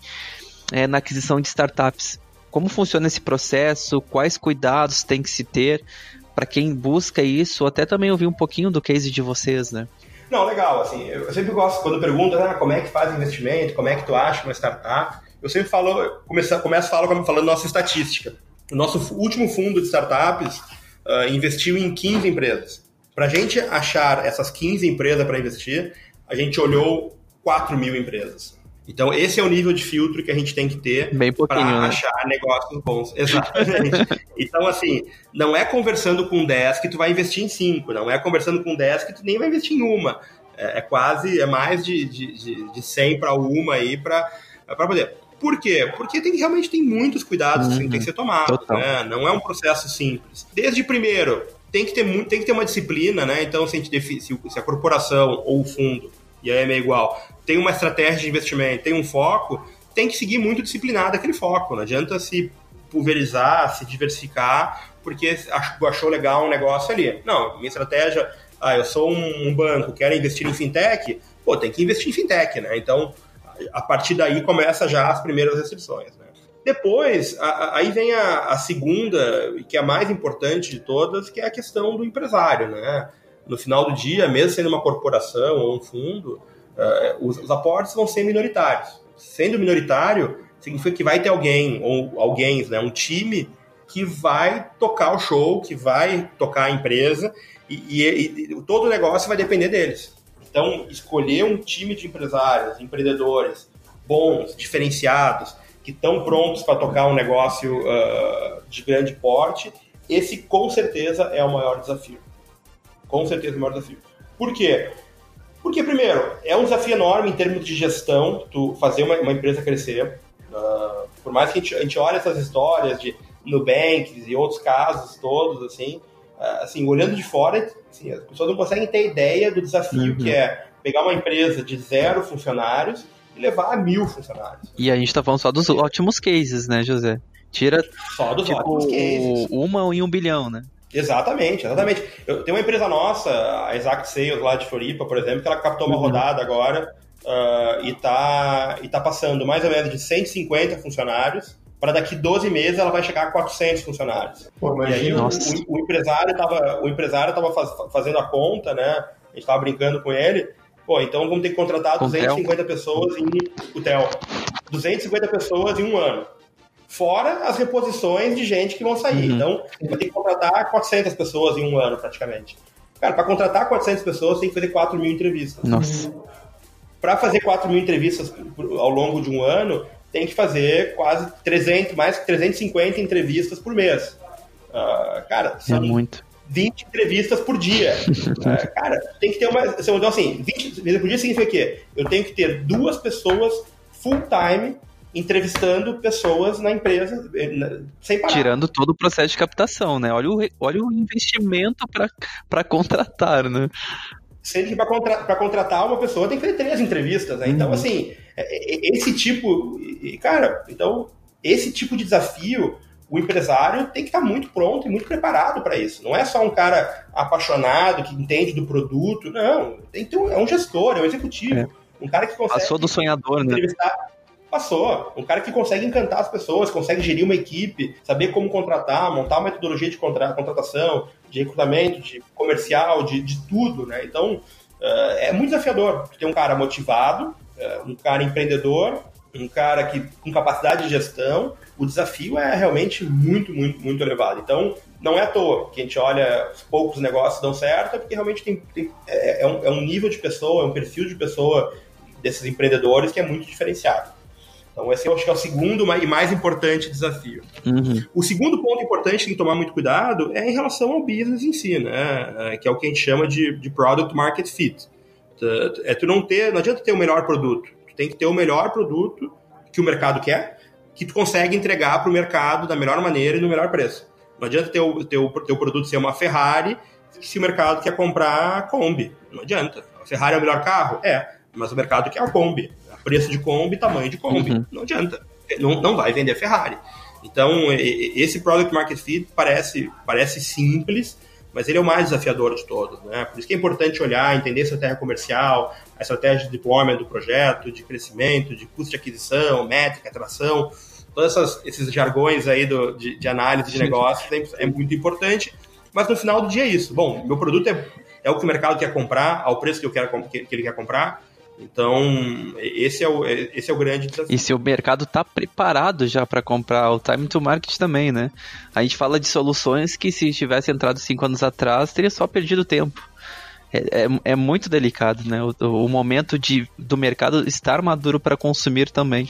é na aquisição de startups. Como funciona esse processo? Quais cuidados tem que se ter para quem busca isso? Até também ouvir um pouquinho do case de vocês, né? Não, legal. Assim, eu sempre gosto, quando perguntam ah, como é que faz investimento, como é que tu acha uma startup, eu sempre falo, começo, começo falo falando nossa estatística. O nosso último fundo de startups uh, investiu em 15 empresas. Para a gente achar essas 15 empresas para investir, a gente olhou 4 mil empresas. Então, esse é o nível de filtro que a gente tem que ter para né? achar negócios bons. [laughs] Exatamente. então, assim, não é conversando com 10 que tu vai investir em 5, não é conversando com 10 que tu nem vai investir em uma. É, é quase, é mais de, de, de, de 100 para uma aí para poder. Por quê? Porque tem, realmente tem muitos cuidados uhum. que tem que ser tomados. Né? Não é um processo simples. Desde primeiro, tem que ter, tem que ter uma disciplina, né? Então, se a, gente se a corporação ou o fundo, e aí é meio igual, tem uma estratégia de investimento, tem um foco, tem que seguir muito disciplinado aquele foco. Não adianta se pulverizar, se diversificar, porque achou legal um negócio ali. Não, minha estratégia, ah, eu sou um, banco, quero investir em fintech, pô, tem que investir em fintech, né? Então, a partir daí começa já as primeiras restrições. Né? Depois, a, aí vem a, a, segunda, que é a mais importante de todas, que é a questão do empresário. Né? No final do dia, mesmo sendo uma corporação ou um fundo, uh, os, os, aportes vão ser minoritários. Sendo minoritário, significa que vai ter alguém, ou alguém, né, um time, que vai tocar o show, que vai tocar a empresa, e, e, e todo o negócio vai depender deles. Então, escolher um time de empresários, empreendedores bons, diferenciados, que estão prontos para tocar um negócio uh, de grande porte, esse com certeza é o maior desafio. Com certeza o maior desafio. Por quê? Porque, primeiro, é um desafio enorme em termos de gestão, tu fazer uma, uma empresa crescer. Uh, por mais que a gente, a gente olhe essas histórias de Nubank e outros casos todos, assim, uh, assim olhando de fora, Assim, as pessoas não conseguem ter ideia do desafio uhum. que é pegar uma empresa de zero funcionários e levar a mil funcionários. E a gente tá falando só dos ótimos cases, né, José? Tira só dos tipo, ótimos cases. Uma em um bilhão, né? Exatamente, exatamente. Eu tenho uma empresa nossa, a Exact Sales lá de Floripa, por exemplo, que ela captou uma uhum. rodada agora uh, e, tá, e tá passando mais ou menos de 150 funcionários para daqui 12 meses ela vai chegar a 400 funcionários. Pô, e aí o, o, empresário estava o empresário tava faz, fazendo a conta, né? A gente estava brincando com ele. Pô, então vamos ter que contratar 250 pessoas em hotel. 250 pessoas em um ano. Fora as reposições de gente que vão sair. Uhum. Então, vai ter que contratar 400 pessoas em um ano, praticamente. Cara, para contratar 400 pessoas, tem que fazer 4 mil entrevistas. Nossa. Para fazer 4 mil entrevistas ao longo de um ano, tem que fazer quase 300, mais que 350 entrevistas por mês. Uh, cara, são é muito. 20 entrevistas por dia. uh, [laughs] cara, tem que ter uma. Então, assim, 20 entrevistas por dia significa que eu tenho que ter duas pessoas full time entrevistando pessoas na empresa eh, sem parar. Tirando todo o processo de captação, né? Olha o, olha o investimento para contratar, né? Sendo que para contra, contratar uma pessoa tem que ter três entrevistas, né? Então, uhum. assim, é, é, esse tipo, cara, então, esse tipo de desafio, o empresário tem que estar muito pronto e muito preparado para isso. Não é só um cara apaixonado, que entende do produto, não. Tem que ter um, é um gestor, é um executivo. É. Um cara que consegue. Passou do sonhador, né? Passou. Um cara que consegue encantar as pessoas, consegue gerir uma equipe, saber como contratar, montar uma metodologia de contratação, de recrutamento, de comercial, de, de tudo, né? Então, uh, é muito desafiador ter um cara motivado, uh, um cara empreendedor, um cara que com capacidade de gestão. O desafio é realmente muito, muito, muito elevado. Então, não é à toa que a gente olha, os poucos negócios dão certo, é porque realmente tem, tem é, é, um, é um nível de pessoa, é um perfil de pessoa desses empreendedores que é muito diferenciado. Então, esse eu acho que é o segundo e mais importante desafio. Uhum. O segundo ponto importante que tem que tomar muito cuidado é em relação ao business em si, né? É, que é o que a gente chama de, de product market fit. É tu não ter, não adianta ter o melhor produto, tu tem que ter o melhor produto que o mercado quer, que tu consegue entregar para o mercado da melhor maneira e no melhor preço. Não adianta ter o teu, teu produto ser uma Ferrari se o mercado quer comprar a Kombi. Não adianta. A Ferrari é o melhor carro? É, mas o mercado quer a Kombi preço de Kombi, tamanho de Kombi. Uhum. Não adianta. Não, não vai vender Ferrari. Então, esse Product Market Fit parece, parece simples, mas ele é o mais desafiador de todos. Né? Por isso que é importante olhar, entender a estratégia comercial, a estratégia de deployment do projeto, de crescimento, de custo de aquisição, métrica, atração, todos esses jargões aí do, de, de análise de negócios é, é muito importante. Mas no final do dia é isso. Bom, meu produto é, é o que o mercado quer comprar, ao preço que, eu quero, que, que ele quer comprar então, esse é o, esse é o grande desafio. E se o mercado está preparado já para comprar o time to market também, né? A gente fala de soluções que se tivesse entrado cinco anos atrás, teria só perdido tempo. É, é, é muito delicado, né? O, o, momento de, do mercado estar maduro para consumir também.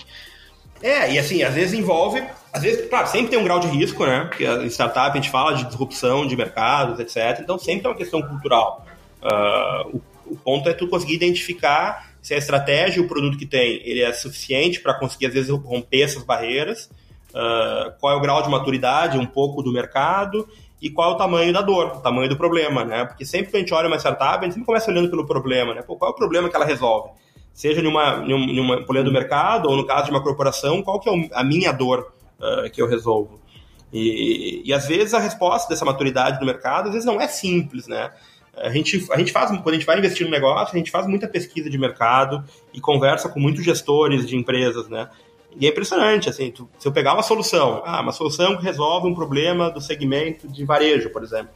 É, e assim, às vezes envolve, às vezes, claro, sempre tem um grau de risco, né? Porque em startup a gente fala de disrupção de mercados, etc. Então sempre é uma questão cultural. Uh, o, o ponto é tu conseguir identificar se a estratégia e o produto que tem ele é suficiente para conseguir, às vezes, romper essas barreiras, uh, qual é o grau de maturidade um pouco do mercado e qual é o tamanho da dor, o tamanho do problema, né? Porque sempre que a gente olha uma startup, a gente sempre começa olhando pelo problema, né? Pô, qual é o problema que ela resolve? Seja numa, numa, numa polícia do mercado ou no caso de uma corporação, qual que é a minha dor uh, que eu resolvo? E, e, às vezes a resposta dessa maturidade do mercado, às vezes não é simples, né? A gente, a gente faz, quando a gente vai investir no negócio, a gente faz muita pesquisa de mercado e conversa com muitos gestores de empresas, né? E é impressionante, assim, tu, se eu pegar uma solução, ah, uma solução que resolve um problema do segmento de varejo, por exemplo.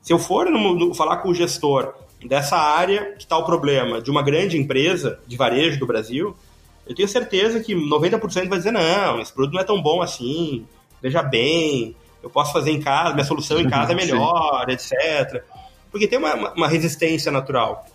Se eu for no, no, falar com o gestor dessa área que está o problema de uma grande empresa de varejo do Brasil, eu tenho certeza que 90% vai dizer, não, esse produto não é tão bom assim, veja bem, eu posso fazer em casa, minha solução em casa é melhor, etc porque tem uma, uma resistência natural.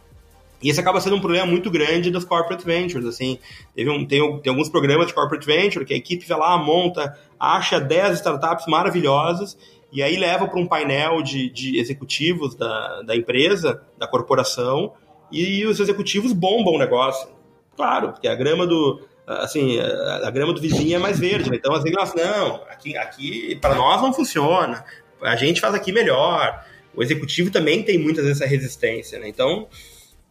E esse acaba sendo um problema muito grande das corporate ventures, assim. Teve um, tem, tem alguns programas de corporate venture que a equipe vai lá, monta, acha 10 startups maravilhosas e aí leva para um painel de, de executivos da, da empresa, da corporação, e os executivos bombam o negócio. Claro, porque a grama do, assim, a, grama do vizinho é mais verde, né? Então, assim, nós, não, aqui, aqui para nós não funciona, a gente faz aqui melhor o executivo também tem muitas essa resistência, né? Então,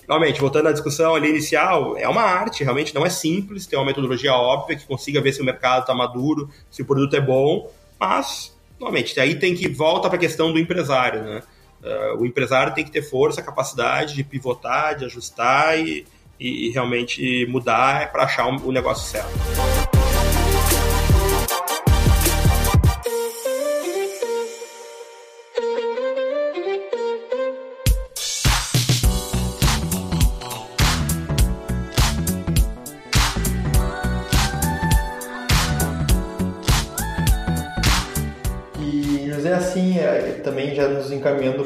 realmente, voltando à discussão ali inicial, é uma arte, realmente não é simples, tem uma metodologia óbvia que consiga ver se o mercado está maduro, se o produto é bom, mas, normalmente, aí tem que volta para a questão do empresário, né? Uh, o empresário tem que ter força, capacidade de pivotar, de ajustar e, e realmente mudar para achar o negócio certo. Também já nos encaminhando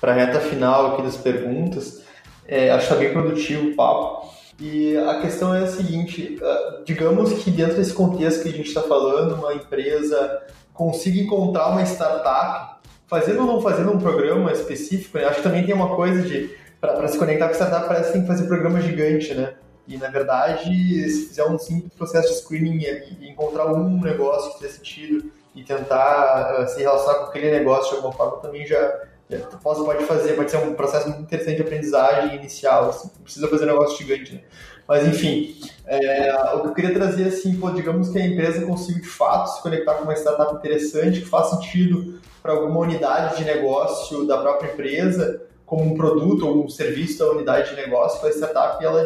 para a reta final aqui das perguntas. É, acho está bem produtivo o papo. E a questão é a seguinte: ah, digamos que dentro desse contexto que a gente está falando, uma empresa consiga encontrar uma startup, fazendo ou não fazendo um programa específico, né? acho que também tem uma coisa de, para se conectar com startup, parece que tem que fazer programa gigante, né? E na verdade, se fizer um simples processo de screening e encontrar um negócio que tenha sentido e tentar uh, se relacionar com aquele negócio de alguma forma também já, já pode, pode fazer, pode ser um processo muito interessante de aprendizagem inicial, assim, não precisa fazer um negócio gigante, né? Mas enfim, é, o que eu queria trazer assim, pô, digamos que a empresa consiga de fato se conectar com uma startup interessante, que faz sentido para alguma unidade de negócio da própria empresa, como um produto ou um serviço da unidade de negócio, a startup ela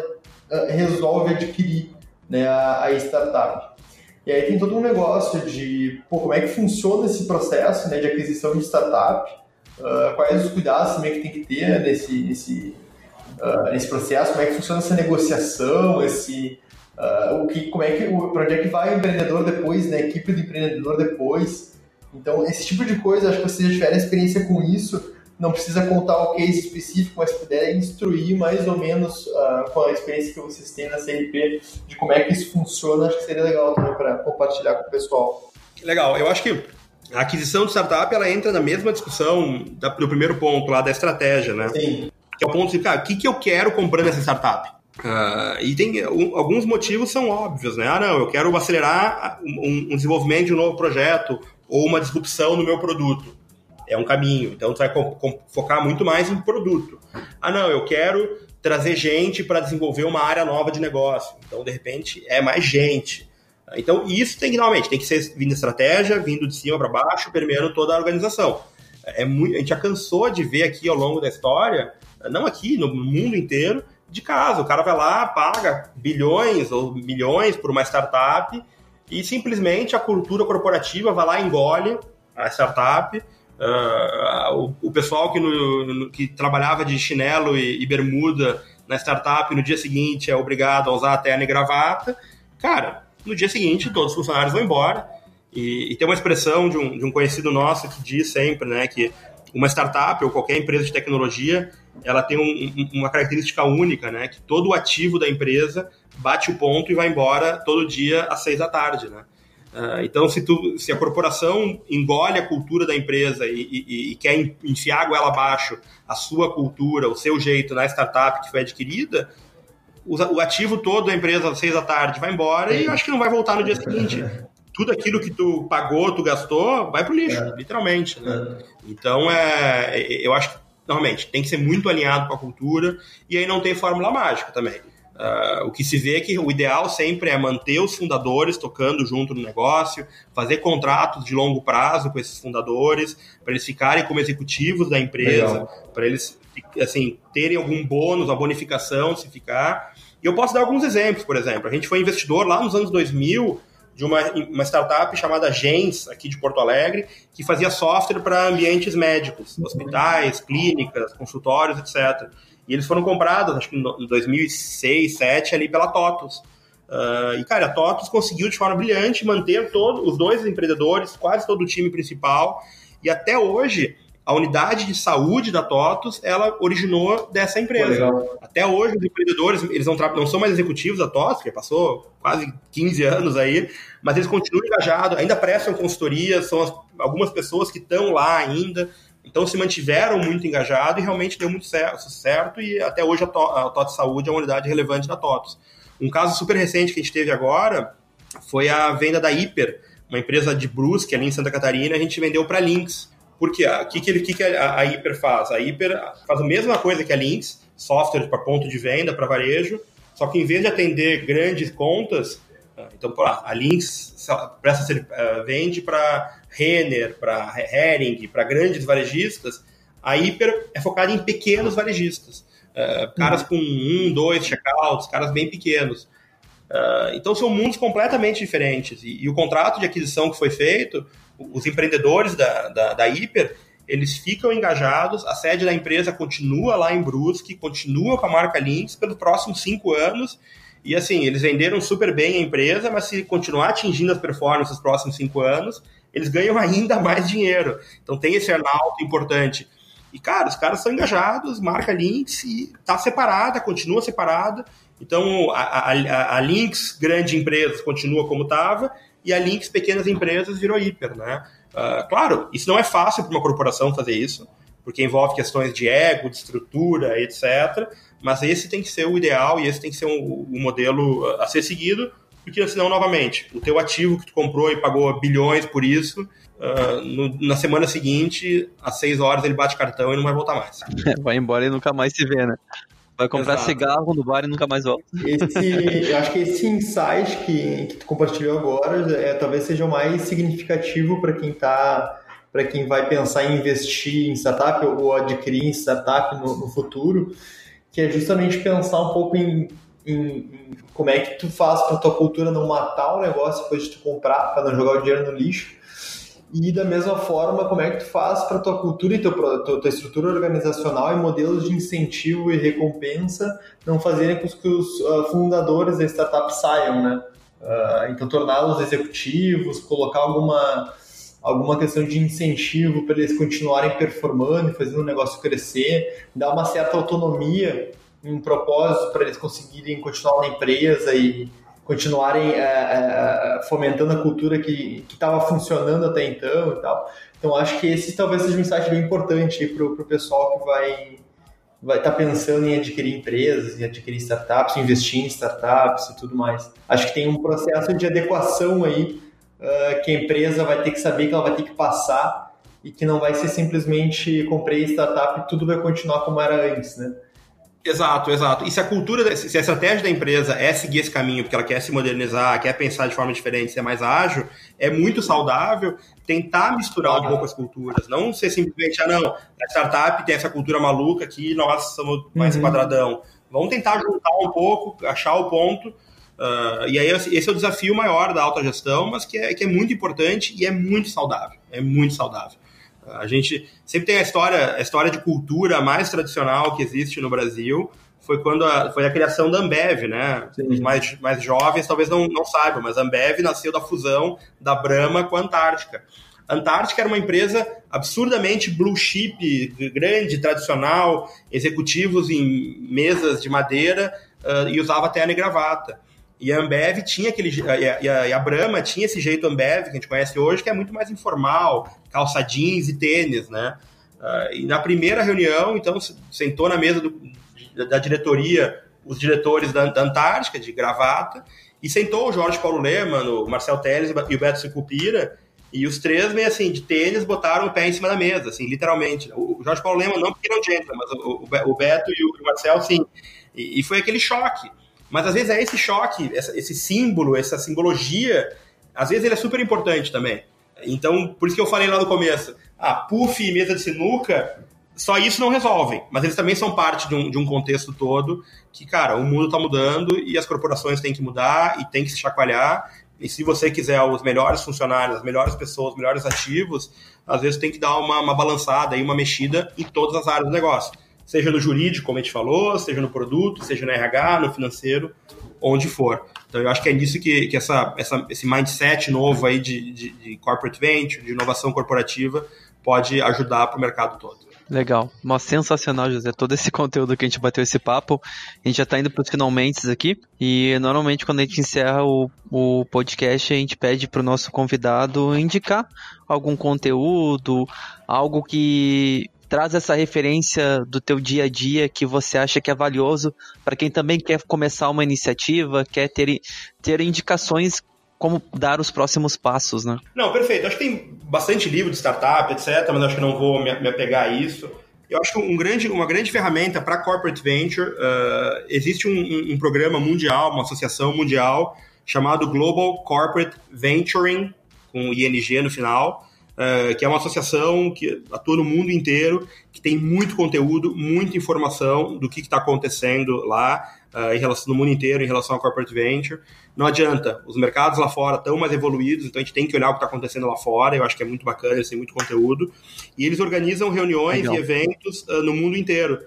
uh, resolve adquirir né, a, a startup. E aí tem todo um negócio de pô, como é que funciona esse processo né, de aquisição de startup, uh, quais os cuidados também que tem que ter nesse, nesse, uh, nesse processo, como é que funciona essa negociação, esse, uh, o que, como é que, para onde é que vai o empreendedor depois, né, a equipe do empreendedor depois. Então, esse tipo de coisa, acho que vocês já tiveram experiência com isso, não precisa contar o case específico, mas puder instruir mais ou menos uh, com a experiência que vocês têm na CRP de como é que isso funciona, acho que seria legal também para compartilhar com o pessoal. Legal, eu acho que a aquisição de startup ela entra na mesma discussão da, do primeiro ponto lá da estratégia, né? Sim. Que é o ponto de, cara, o que, que eu quero comprando essa startup? Uh, e tem um, alguns motivos são óbvios, né? Ah, não, eu quero acelerar um, um, desenvolvimento de um novo projeto ou uma disrupção no meu produto. É um caminho. Então, tu vai focar muito mais em produto. Ah, não, eu quero trazer gente para desenvolver uma área nova de negócio. Então, de repente, é mais gente. Então, isso tem que, normalmente, tem que ser vindo estratégia, vindo de cima para baixo, permeando toda a organização. É muito, a gente já cansou de ver aqui ao longo da história, não aqui, no mundo inteiro, de casa. O cara vai lá, paga bilhões ou milhões por uma startup e simplesmente a cultura corporativa vai lá engole a startup. Uh, o, o, pessoal que, no, no, que trabalhava de chinelo e, e, bermuda na startup no dia seguinte é obrigado a usar a terna e gravata. Cara, no dia seguinte todos os funcionários vão embora. E, e tem uma expressão de um, de um conhecido nosso que diz sempre né, que uma startup ou qualquer empresa de tecnologia ela tem um, uma característica única, né? Que todo o ativo da empresa bate o ponto e vai embora todo dia às seis da tarde, né? Uh, então, se, tu, se a corporação engole a cultura da empresa e, e, e, quer enfiar a goela abaixo a sua cultura, o seu jeito na startup que foi adquirida, o, ativo todo da empresa às seis da tarde vai embora e eu acho que não vai voltar no dia seguinte. Tudo aquilo que tu pagou, tu gastou, vai pro lixo, é. literalmente. Né? Então, é, eu acho que normalmente, tem que ser muito alinhado com a cultura e aí não tem fórmula mágica também. Uh, o que se vê é que o ideal sempre é manter os fundadores tocando junto no negócio, fazer contratos de longo prazo com esses fundadores, para eles ficarem como executivos da empresa, para eles assim terem algum bônus, uma bonificação se ficar. E eu posso dar alguns exemplos, por exemplo. A gente foi investidor lá nos anos 2000 de uma, uma startup chamada Gens, aqui de Porto Alegre, que fazia software para ambientes médicos, hospitais, clínicas, consultórios, etc. E eles foram comprados, acho que em 2006, 2007, ali pela TOTUS. Uh, e, cara, a TOTUS conseguiu de forma brilhante manter todos os dois empreendedores, quase todo o time principal, e até hoje a unidade de saúde da TOTUS, ela originou dessa empresa. Até hoje, os empreendedores, eles não, não são mais executivos da TOTUS, que passou quase 15 anos aí, mas eles continuam engajados, ainda prestam consultoria, são as, algumas pessoas que estão lá ainda, então se mantiveram muito engajados e realmente deu muito certo, certo e até hoje a, to, a TOTUS Saúde é uma unidade relevante da TOTUS. Um caso super recente que a gente teve agora foi a venda da Hiper, uma empresa de Brusque ali em Santa Catarina, a gente vendeu para Lynx. Porque o que, que, que, que a, a Hyper faz? A Hyper faz a mesma coisa que a Lynx, software para ponto de venda, para varejo, só que em vez de atender grandes contas, ah, então a Lynx presta, uh, vende para Renner, para Hering, para grandes varejistas, a Hyper é focada em pequenos varejistas. Uh, caras com um, dois checkouts, caras bem pequenos. Uh, então são mundos completamente diferentes. E, e, o contrato de aquisição que foi feito os empreendedores da, da, da Hiper, eles ficam engajados, a sede da empresa continua lá em Brusque, continua com a marca Lynx pelos próximos cinco anos, e assim, eles venderam super bem a empresa, mas se continuar atingindo as performances nos próximos cinco anos, eles ganham ainda mais dinheiro. Então tem esse earnout importante. E, cara, os caras são engajados, marca Lynx e tá separada, continua separada. Então, a, a, a Lynx, grande empresa, continua como estava, e a Lynx Pequenas Empresas virou hiper, né? Uh, claro, isso não é fácil para uma corporação fazer isso, porque envolve questões de ego, de estrutura, etc. Mas esse tem que ser o ideal e esse tem que ser o um, um modelo a ser seguido, porque senão, novamente, o teu ativo que tu comprou e pagou bilhões por isso, uh, no, na semana seguinte, às seis horas ele bate cartão e não vai voltar mais. [laughs] vai embora e nunca mais se vê, né? Vai comprar Exato. cigarro no bar e nunca mais volta. Esse, eu acho que esse insight que, que tu compartilhou agora é, talvez seja o mais significativo para quem tá para quem vai pensar em investir em startup ou adquirir em startup no, no futuro, que é justamente pensar um pouco em, em, como é que tu faz para tua cultura não matar o negócio depois de tu comprar, para não jogar o dinheiro no lixo, e da mesma forma, como é que tu faz para tua cultura e teu, tua, tua estrutura organizacional e modelos de incentivo e recompensa não fazerem com que os uh, fundadores da startup saiam, né? Uh, então, torná-los executivos, colocar alguma, alguma questão de incentivo para eles continuarem performando e fazendo o negócio crescer, dar uma certa autonomia, um propósito para eles conseguirem continuar na empresa e continuarem é, é, fomentando a cultura que estava funcionando até então e tal. Então acho que esse talvez seja um insight bem importante para o pessoal que vai vai estar tá pensando em adquirir empresas, em adquirir startups, investir em startups e tudo mais. Acho que tem um processo de adequação aí uh, que a empresa vai ter que saber que ela vai ter que passar e que não vai ser simplesmente comprei startup e tudo vai continuar como era antes, né? Exato, exato. E se a cultura, se a estratégia da empresa é seguir esse caminho, porque ela quer se modernizar, quer pensar de forma diferente, ser mais ágil, é muito saudável tentar misturar um pouco as culturas. Não ser simplesmente, ah, não, a startup tem essa cultura maluca aqui, nós somos mais uhum. quadradão. Vamos tentar juntar um pouco, achar o ponto. Uh, e aí esse é o desafio maior da autogestão, mas que é, que é muito importante e é muito saudável. É muito saudável. A gente sempre tem a história, a história de cultura mais tradicional que existe no Brasil, foi quando a, foi a criação da Ambev, né? Sim. Os mais, mais jovens talvez não, não saibam, mas a Ambev nasceu da fusão da Brahma com a Antártica. A Antártica era uma empresa absurdamente blue chip, grande, tradicional, executivos em mesas de madeira uh, e usava terno e gravata. E a Ambev tinha aquele. E a, e a, Brahma tinha esse jeito Ambev, que a gente conhece hoje, que é muito mais informal, calça jeans e tênis, né? Uh, e na primeira reunião, então, sentou na mesa do, da diretoria os diretores da, da, Antártica, de gravata, e sentou o Jorge Paulo Leman, o Marcel Teles e o Beto Sicupira, e os três, meio assim, de tênis, botaram o pé em cima da mesa, assim, literalmente. O Jorge Paulo Leman não porque não entra, mas o, o, Beto e o Marcel, sim. E, e foi aquele choque. Mas às vezes é esse choque, esse símbolo, essa simbologia, às vezes ele é super importante também. Então, por isso que eu falei lá no começo, ah, puff e mesa de sinuca, só isso não resolvem, mas eles também são parte de um, de um contexto todo que, cara, o mundo está mudando e as corporações têm que mudar e têm que se chacoalhar. E se você quiser os melhores funcionários, as melhores pessoas, os melhores ativos, às vezes tem que dar uma, uma balançada e uma mexida em todas as áreas do negócio seja no jurídico, como a gente falou, seja no produto, seja no RH, no financeiro, onde for. Então eu acho que é nisso que, que essa, essa, esse mindset novo aí de, de, de corporate venture, de inovação corporativa, pode ajudar para o mercado todo. Legal. Mas sensacional, José. Todo esse [laughs] conteúdo que a gente bateu esse papo. A gente já está indo para os finalmente aqui. E normalmente quando a gente encerra o, o podcast, a gente pede para o nosso convidado indicar algum conteúdo, algo que traz essa referência do teu dia a dia que você acha que é valioso para quem também quer começar uma iniciativa, quer ter, ter indicações como dar os próximos passos, né? Não, perfeito. Acho que tem bastante livro de startup, etc., mas acho que não vou me, me apegar a isso. Eu acho que um grande, uma grande ferramenta para corporate venture, uh, existe um, um, programa mundial, uma associação mundial, chamado Global Corporate Venturing, com ING no final, uh, que é uma associação que atua no mundo inteiro, que tem muito conteúdo, muita informação do que está acontecendo lá uh, em relação, no mundo inteiro em relação ao corporate venture. Não adianta, os mercados lá fora estão mais evoluídos, então a gente tem que olhar o que está acontecendo lá fora, eu acho que é muito bacana, eles têm muito conteúdo. E eles organizam reuniões Legal. e eventos uh, no mundo inteiro.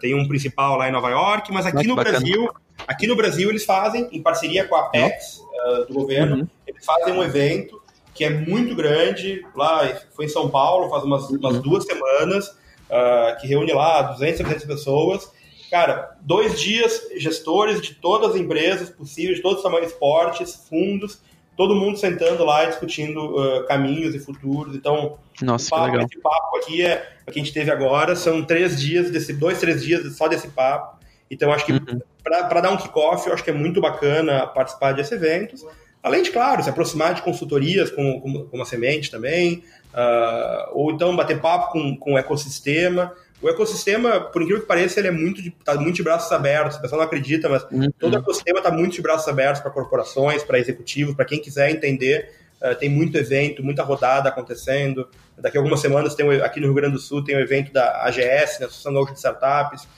tem um principal lá em Nova York, mas aqui no bacana. Brasil, aqui no Brasil eles fazem, em parceria com a Apex do governo, uhum. eles fazem um evento que é muito grande. Lá foi em São Paulo, faz umas, umas duas semanas, uh, que reúne lá 200, 300 pessoas. Cara, dois dias, gestores de todas as empresas possíveis, de todos os tamanhos, esportes, fundos, todo mundo sentando lá discutindo uh, caminhos e futuros. Então, Nossa, papo, esse papo aqui é o que a gente teve agora. São três dias, desse, dois, três dias só desse papo. Então, acho que uhum. para dar um kickoff, eu acho que é muito bacana participar desses eventos. Além de, claro, se aproximar de consultorias como, como, como a Semente também, uh, ou então bater papo com, com o ecossistema. O ecossistema, por incrível que pareça, ele é muito de, tá muito de braços abertos. O pessoal não acredita, mas uhum. todo o ecossistema está muito de braços abertos para corporações, para executivos, para quem quiser entender. Uh, tem muito evento, muita rodada acontecendo. Daqui a algumas semanas, tem aqui no Rio Grande do Sul, tem o um evento da AGS, né, Associação Gaúcha de Startups.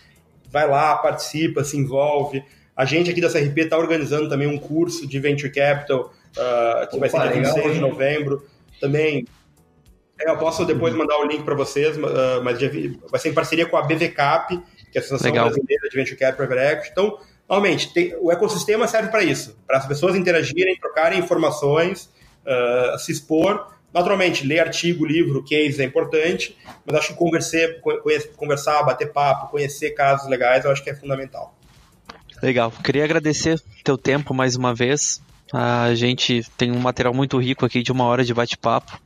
Vai lá, participa, se envolve. A gente aqui da CRP está organizando também um curso de Venture Capital, uh, que Opa, vai ser dia 26 de novembro. Também é, eu posso depois uhum. mandar o link para vocês, uh, mas vai ser em parceria com a BVCap, que é a Associação Legal. Brasileira de Venture Capital Private Equity. Então, normalmente, tem, o ecossistema serve para isso, para as pessoas interagirem, trocarem informações, uh, se expor, Naturalmente, ler artigo, livro, case é importante, mas acho que conversar, conversar, bater papo, conhecer casos legais, eu acho que é fundamental. Legal. Queria agradecer teu tempo mais uma vez. A gente tem um material muito rico aqui de uma hora de bate-papo.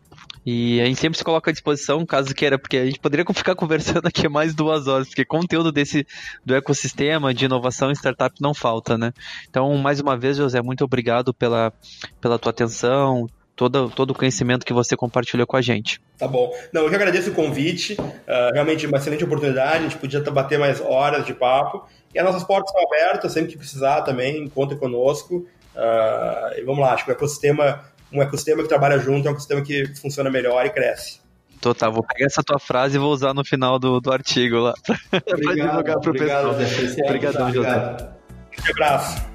E a gente sempre se coloca à disposição, caso queira, porque a gente poderia [laughs] ficar conversando aqui mais duas horas, porque conteúdo desse do ecossistema de inovação e startup não falta, né? Então, mais uma vez, José, muito obrigado pela, pela tua atenção, todo, todo o conhecimento que você compartilhou com a gente. Tá bom. Não, eu que agradeço o convite. Uh, realmente uma excelente oportunidade. A gente podia bater mais horas de papo. E as nossas portas estão abertas, sempre que precisar também, conta conosco. Uh, e vamos lá, acho que o ecossistema, um ecossistema que trabalha junto é um ecossistema que funciona melhor e cresce. Total, vou pegar essa tua frase e vou usar no final do, do artigo lá. Obrigado, para divulgar para o pessoal. Obrigadão, José. Um abraço.